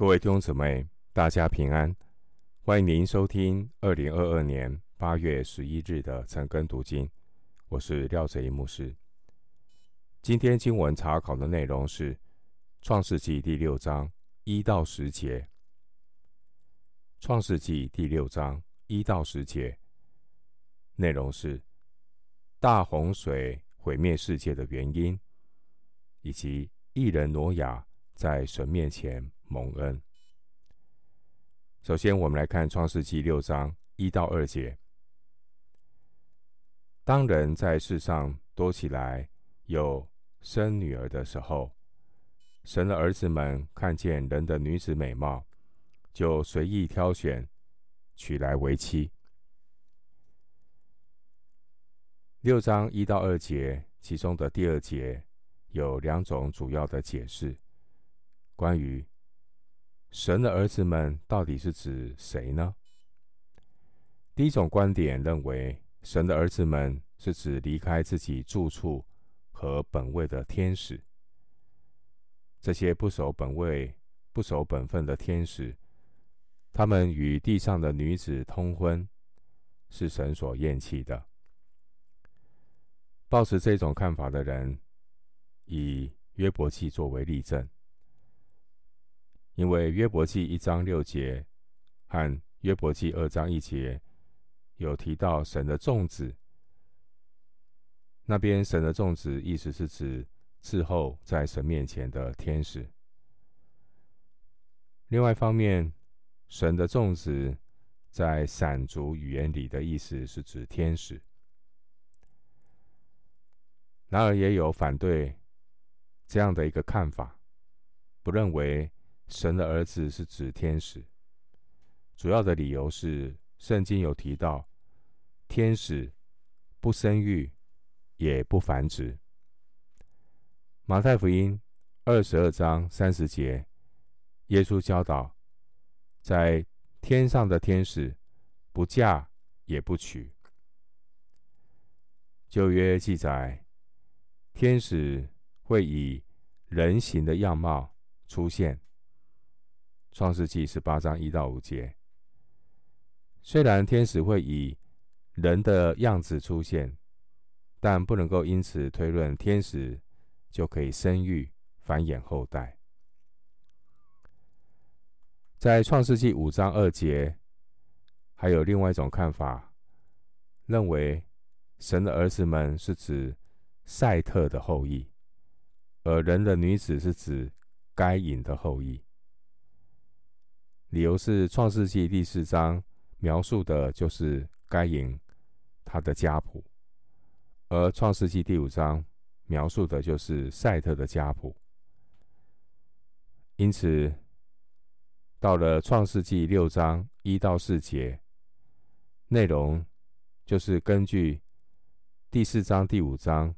各位弟兄姊妹，大家平安！欢迎您收听二零二二年八月十一日的晨更读经。我是廖哲一牧师。今天经文查考的内容是《创世纪》第六章一到十节。《创世纪》第六章一到十节内容是大洪水毁灭世界的原因，以及一人挪亚在神面前。蒙恩。首先，我们来看《创世纪》六章一到二节。当人在世上多起来，有生女儿的时候，神的儿子们看见人的女子美貌，就随意挑选，娶来为妻。六章一到二节，其中的第二节有两种主要的解释，关于。神的儿子们到底是指谁呢？第一种观点认为，神的儿子们是指离开自己住处和本位的天使。这些不守本位、不守本分的天使，他们与地上的女子通婚，是神所厌弃的。抱持这种看法的人，以约伯记作为例证。因为约伯记一章六节和约伯记二章一节有提到神的众子，那边神的众子意思是指伺候在神面前的天使。另外一方面，神的众子在闪族语言里的意思是指天使。然而，也有反对这样的一个看法，不认为。神的儿子是指天使，主要的理由是圣经有提到，天使不生育，也不繁殖。马太福音二十二章三十节，耶稣教导，在天上的天使不嫁也不娶。旧约记载，天使会以人形的样貌出现。创世纪十八章一到五节，虽然天使会以人的样子出现，但不能够因此推论天使就可以生育、繁衍后代。在创世纪五章二节，还有另外一种看法，认为神的儿子们是指赛特的后裔，而人的女子是指该隐的后裔。理由是《创世纪》第四章描述的就是该隐他的家谱，而《创世纪》第五章描述的就是赛特的家谱。因此，到了《创世纪》六章一到四节，内容就是根据第四章、第五章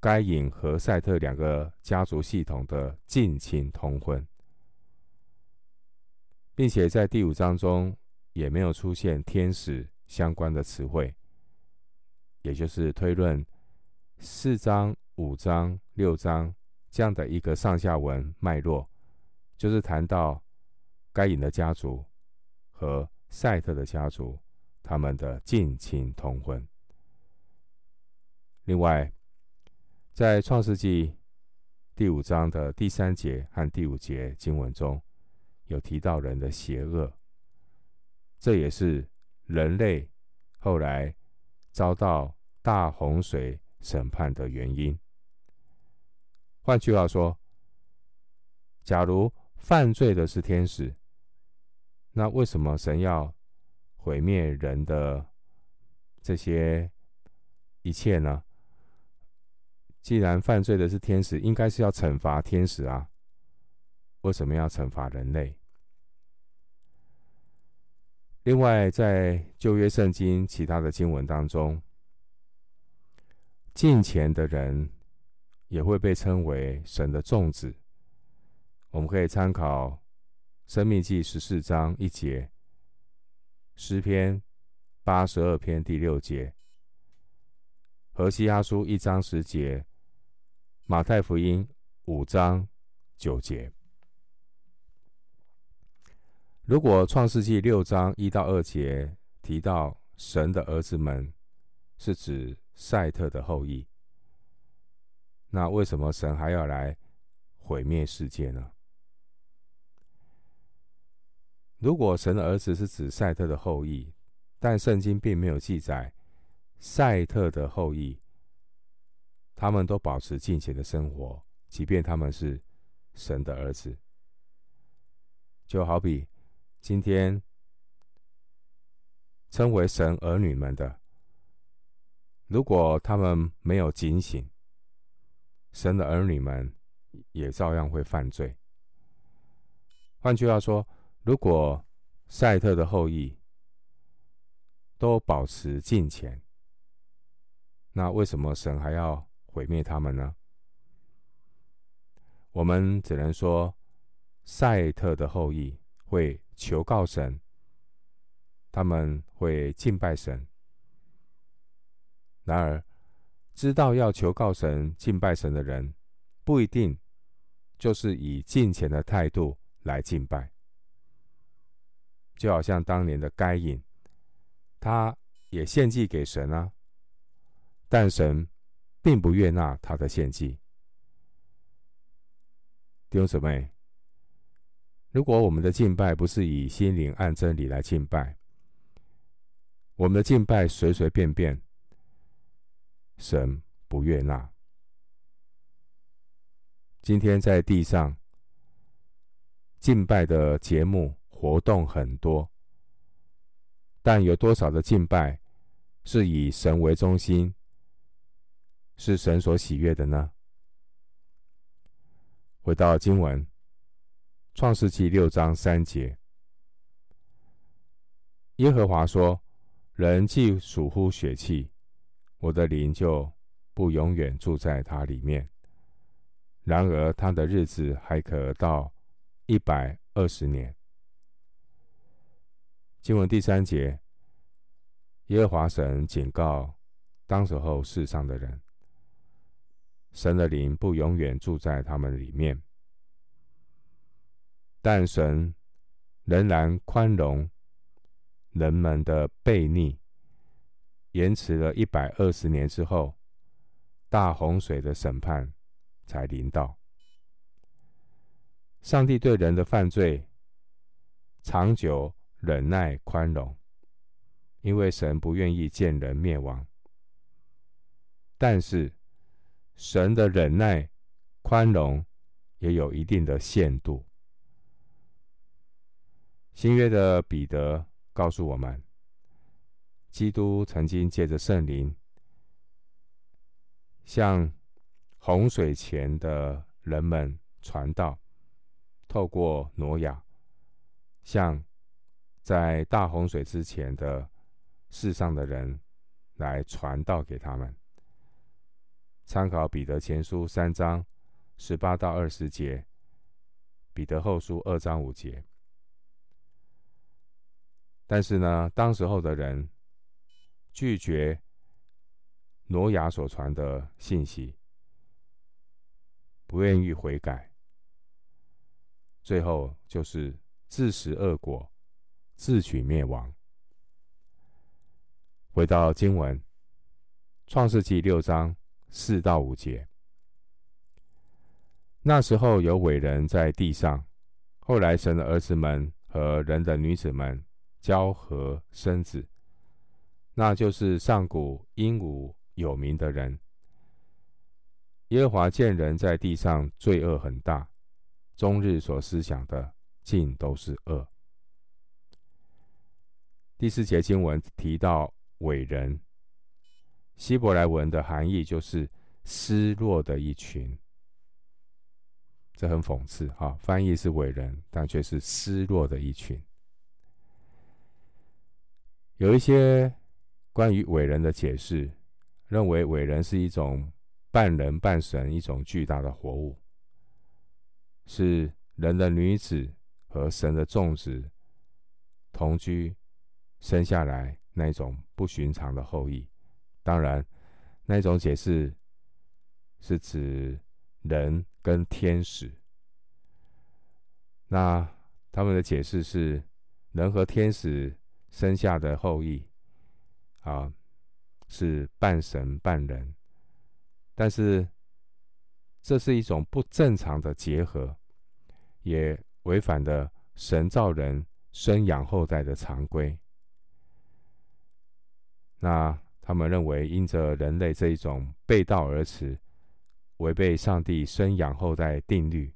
该隐和赛特两个家族系统的近亲通婚。并且在第五章中也没有出现天使相关的词汇，也就是推论四章、五章、六章这样的一个上下文脉络，就是谈到该隐的家族和赛特的家族他们的近亲通婚。另外，在创世纪第五章的第三节和第五节经文中。有提到人的邪恶，这也是人类后来遭到大洪水审判的原因。换句话说，假如犯罪的是天使，那为什么神要毁灭人的这些一切呢？既然犯罪的是天使，应该是要惩罚天使啊。为什么要惩罚人类？另外，在旧约圣经其他的经文当中，敬虔的人也会被称为神的众子。我们可以参考《生命记》十四章一节、诗篇八十二篇第六节、《何西阿书》一章十节、《马太福音》五章九节。如果创世纪六章一到二节提到神的儿子们是指赛特的后裔，那为什么神还要来毁灭世界呢？如果神的儿子是指赛特的后裔，但圣经并没有记载赛特的后裔，他们都保持敬虔的生活，即便他们是神的儿子，就好比。今天称为神儿女们的，如果他们没有警醒，神的儿女们也照样会犯罪。换句话说，如果赛特的后裔都保持敬虔，那为什么神还要毁灭他们呢？我们只能说，赛特的后裔会。求告神，他们会敬拜神。然而，知道要求告神、敬拜神的人，不一定就是以敬虔的态度来敬拜。就好像当年的该隐，他也献祭给神啊，但神并不悦纳他的献祭。弟兄姊妹。如果我们的敬拜不是以心灵按真理来敬拜，我们的敬拜随随便便，神不悦纳。今天在地上敬拜的节目活动很多，但有多少的敬拜是以神为中心，是神所喜悦的呢？回到经文。创世纪六章三节，耶和华说：“人既属乎血气，我的灵就不永远住在他里面。然而他的日子还可到一百二十年。”经文第三节，耶和华神警告当时候世上的人：神的灵不永远住在他们里面。但神仍然宽容人们的悖逆，延迟了一百二十年之后，大洪水的审判才临到。上帝对人的犯罪长久忍耐宽容，因为神不愿意见人灭亡。但是神的忍耐宽容也有一定的限度。新约的彼得告诉我们，基督曾经借着圣灵，向洪水前的人们传道，透过挪亚，向在大洪水之前的世上的人来传道给他们。参考彼得前书三章十八到二十节，彼得后书二章五节。但是呢，当时候的人拒绝挪亚所传的信息，不愿意悔改，最后就是自食恶果，自取灭亡。回到经文，《创世纪》六章四到五节，那时候有伟人在地上，后来神的儿子们和人的女子们。交合生子，那就是上古英武有名的人。耶和华见人在地上罪恶很大，终日所思想的尽都是恶。第四节经文提到伟人，希伯来文的含义就是失落的一群。这很讽刺哈，翻译是伟人，但却是失落的一群。有一些关于伟人的解释，认为伟人是一种半人半神、一种巨大的活物，是人的女子和神的众子同居生下来那种不寻常的后裔。当然，那种解释是指人跟天使。那他们的解释是人和天使生下的后裔，啊，是半神半人，但是这是一种不正常的结合，也违反了神造人生养后代的常规。那他们认为，因着人类这一种背道而驰，违背上帝生养后代定律，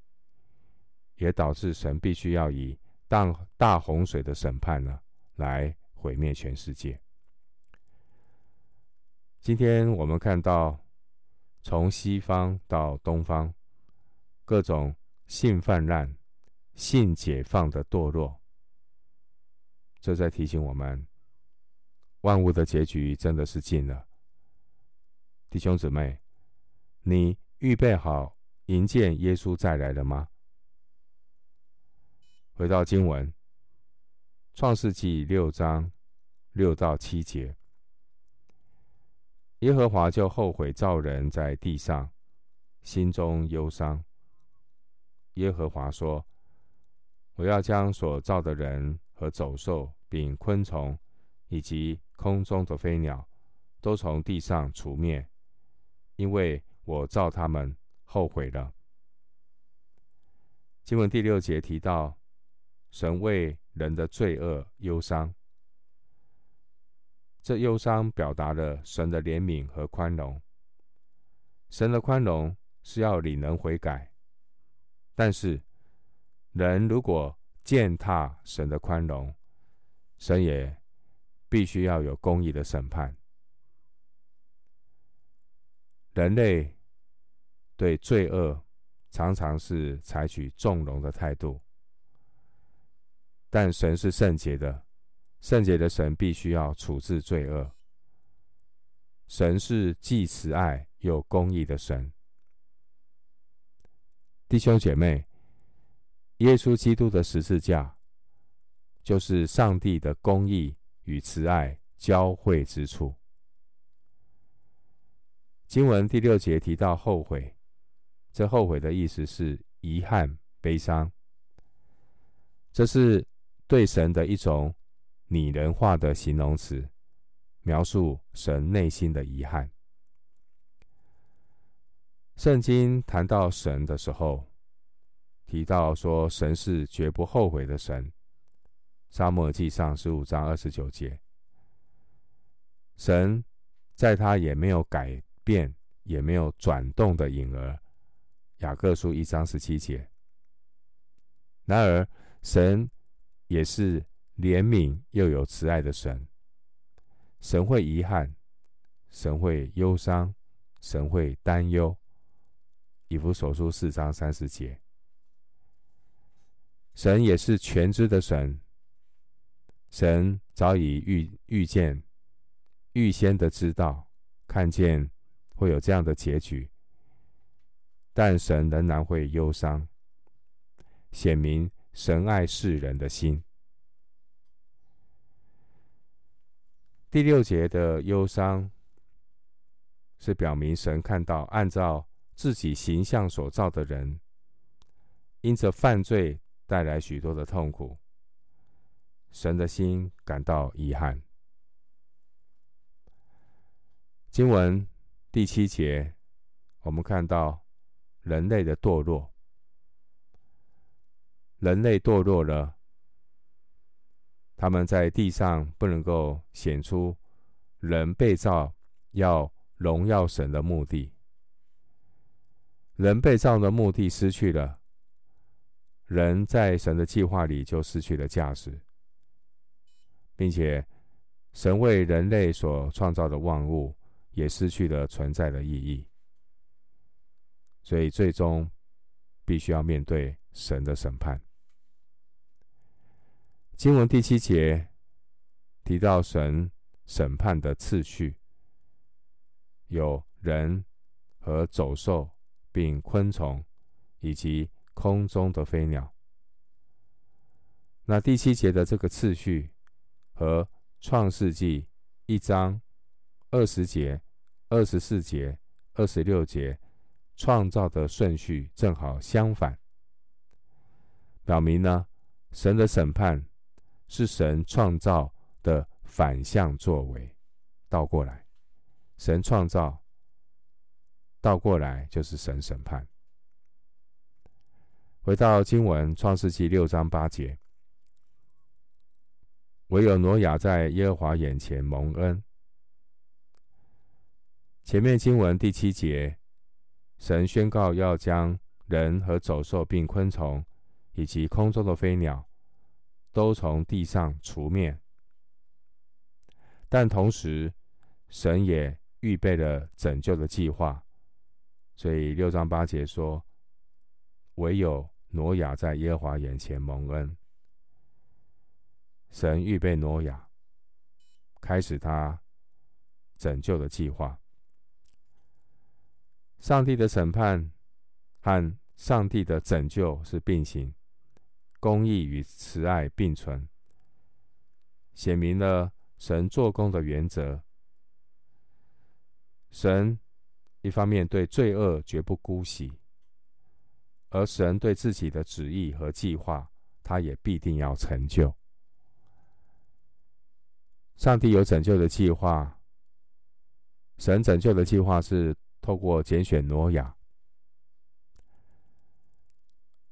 也导致神必须要以大大洪水的审判呢，来毁灭全世界。今天我们看到，从西方到东方，各种性泛滥、性解放的堕落，这在提醒我们。万物的结局真的是尽了，弟兄姊妹，你预备好迎接耶稣再来了吗？回到经文，《创世纪》六章六到七节，耶和华就后悔造人在地上，心中忧伤。耶和华说：“我要将所造的人和走兽，并昆虫，以及……”空中的飞鸟都从地上除灭，因为我造他们后悔了。经文第六节提到，神为人的罪恶忧伤，这忧伤表达了神的怜悯和宽容。神的宽容是要领人悔改，但是人如果践踏神的宽容，神也。必须要有公义的审判。人类对罪恶常常是采取纵容的态度，但神是圣洁的，圣洁的神必须要处置罪恶。神是既慈爱又公义的神。弟兄姐妹，耶稣基督的十字架就是上帝的公义。与慈爱交汇之处。经文第六节提到后悔，这后悔的意思是遗憾、悲伤。这是对神的一种拟人化的形容词，描述神内心的遗憾。圣经谈到神的时候，提到说神是绝不后悔的神。沙漠记上十五章二十九节，神在他也没有改变，也没有转动的影儿。雅各书一章十七节。然而，神也是怜悯又有慈爱的神。神会遗憾，神会忧伤，神会担忧。以弗所书四章三十节。神也是全知的神。神早已预预见、预先的知道、看见会有这样的结局，但神仍然会忧伤，显明神爱世人的心。第六节的忧伤，是表明神看到按照自己形象所造的人，因着犯罪带来许多的痛苦。神的心感到遗憾。经文第七节，我们看到人类的堕落。人类堕落了，他们在地上不能够显出人被造要荣耀神的目的。人被造的目的失去了，人在神的计划里就失去了价值。并且，神为人类所创造的万物也失去了存在的意义，所以最终必须要面对神的审判。经文第七节提到神审判的次序，有人和走兽，并昆虫以及空中的飞鸟。那第七节的这个次序。和创世纪一章二十节、二十四节、二十六节创造的顺序正好相反，表明呢，神的审判是神创造的反向作为，倒过来，神创造，倒过来就是神审判。回到经文，创世记六章八节，唯有挪亚在耶和华眼前蒙恩。前面经文第七节，神宣告要将人和走兽并昆虫，以及空中的飞鸟。都从地上除灭，但同时，神也预备了拯救的计划。所以六章八节说：“唯有挪亚在耶和华眼前蒙恩。”神预备挪亚，开始他拯救的计划。上帝的审判和上帝的拯救是并行。公义与慈爱并存，写明了神做工的原则。神一方面对罪恶绝不姑息，而神对自己的旨意和计划，他也必定要成就。上帝有拯救的计划，神拯救的计划是透过拣选挪亚。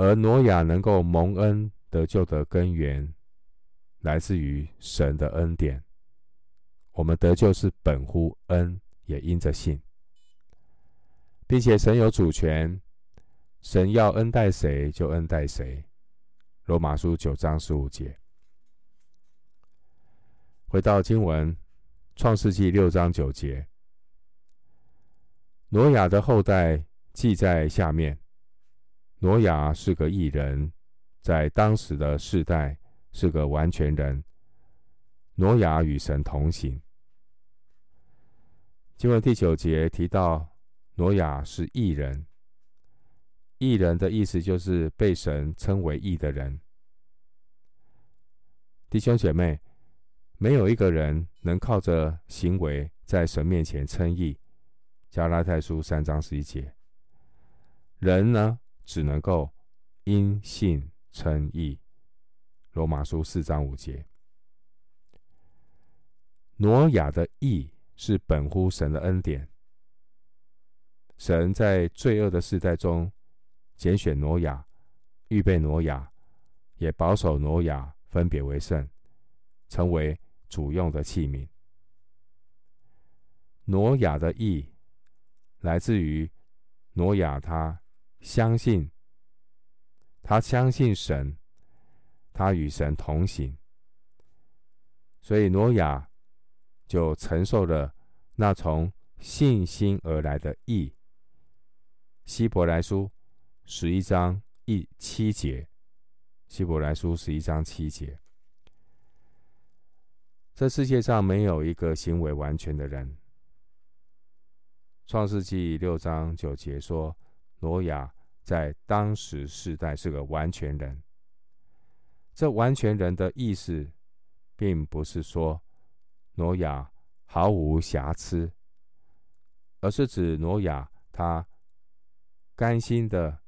而挪亚能够蒙恩得救的根源，来自于神的恩典。我们得救是本乎恩，也因着信，并且神有主权，神要恩待谁就恩待谁。罗马书九章十五节。回到经文，创世纪六章九节，挪亚的后代记在下面。挪亚是个义人，在当时的世代是个完全人。挪亚与神同行。经文第九节提到，挪亚是义人。义人的意思就是被神称为义的人。弟兄姐妹，没有一个人能靠着行为在神面前称义。加拉太书三章十一节。人呢？只能够因信称义。罗马书四章五节。挪亚的义是本乎神的恩典。神在罪恶的世代中拣选挪亚，预备挪亚，也保守挪亚，分别为圣，成为主用的器皿。挪亚的义来自于挪亚他。相信，他相信神，他与神同行，所以挪亚就承受了那从信心而来的义。希伯来书十一章一七节，希伯来书十一章七节，这世界上没有一个行为完全的人。创世纪六章九节说。挪亚在当时世代是个完全人。这完全人的意思，并不是说挪亚毫无瑕疵，而是指挪亚他甘心的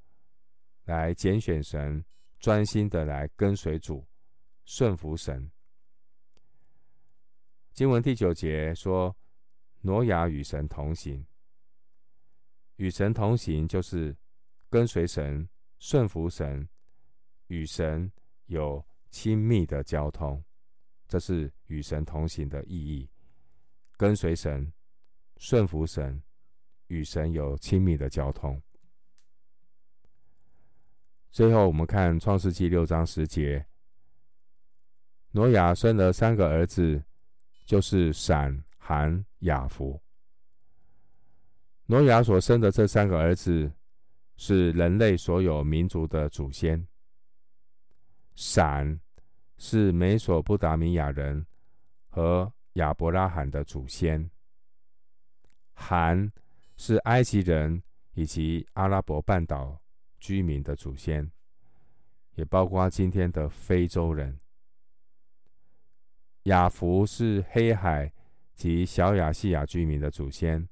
来拣选神，专心的来跟随主，顺服神。经文第九节说，挪亚与神同行。与神同行，就是跟随神、顺服神，与神有亲密的交通，这是与神同行的意义。跟随神、顺服神，与神有亲密的交通。最后，我们看创世纪六章十节，挪亚生了三个儿子，就是闪、含、雅弗。挪亚所生的这三个儿子，是人类所有民族的祖先。闪是美索不达米亚人和亚伯拉罕的祖先。含是埃及人以及阿拉伯半岛居民的祖先，也包括今天的非洲人。雅弗是黑海及小亚细亚居民的祖先。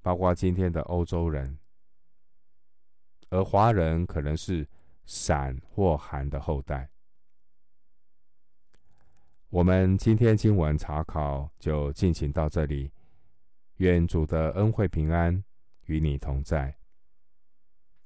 包括今天的欧洲人，而华人可能是闪或韩的后代。我们今天经文查考就进行到这里。愿主的恩惠平安与你同在。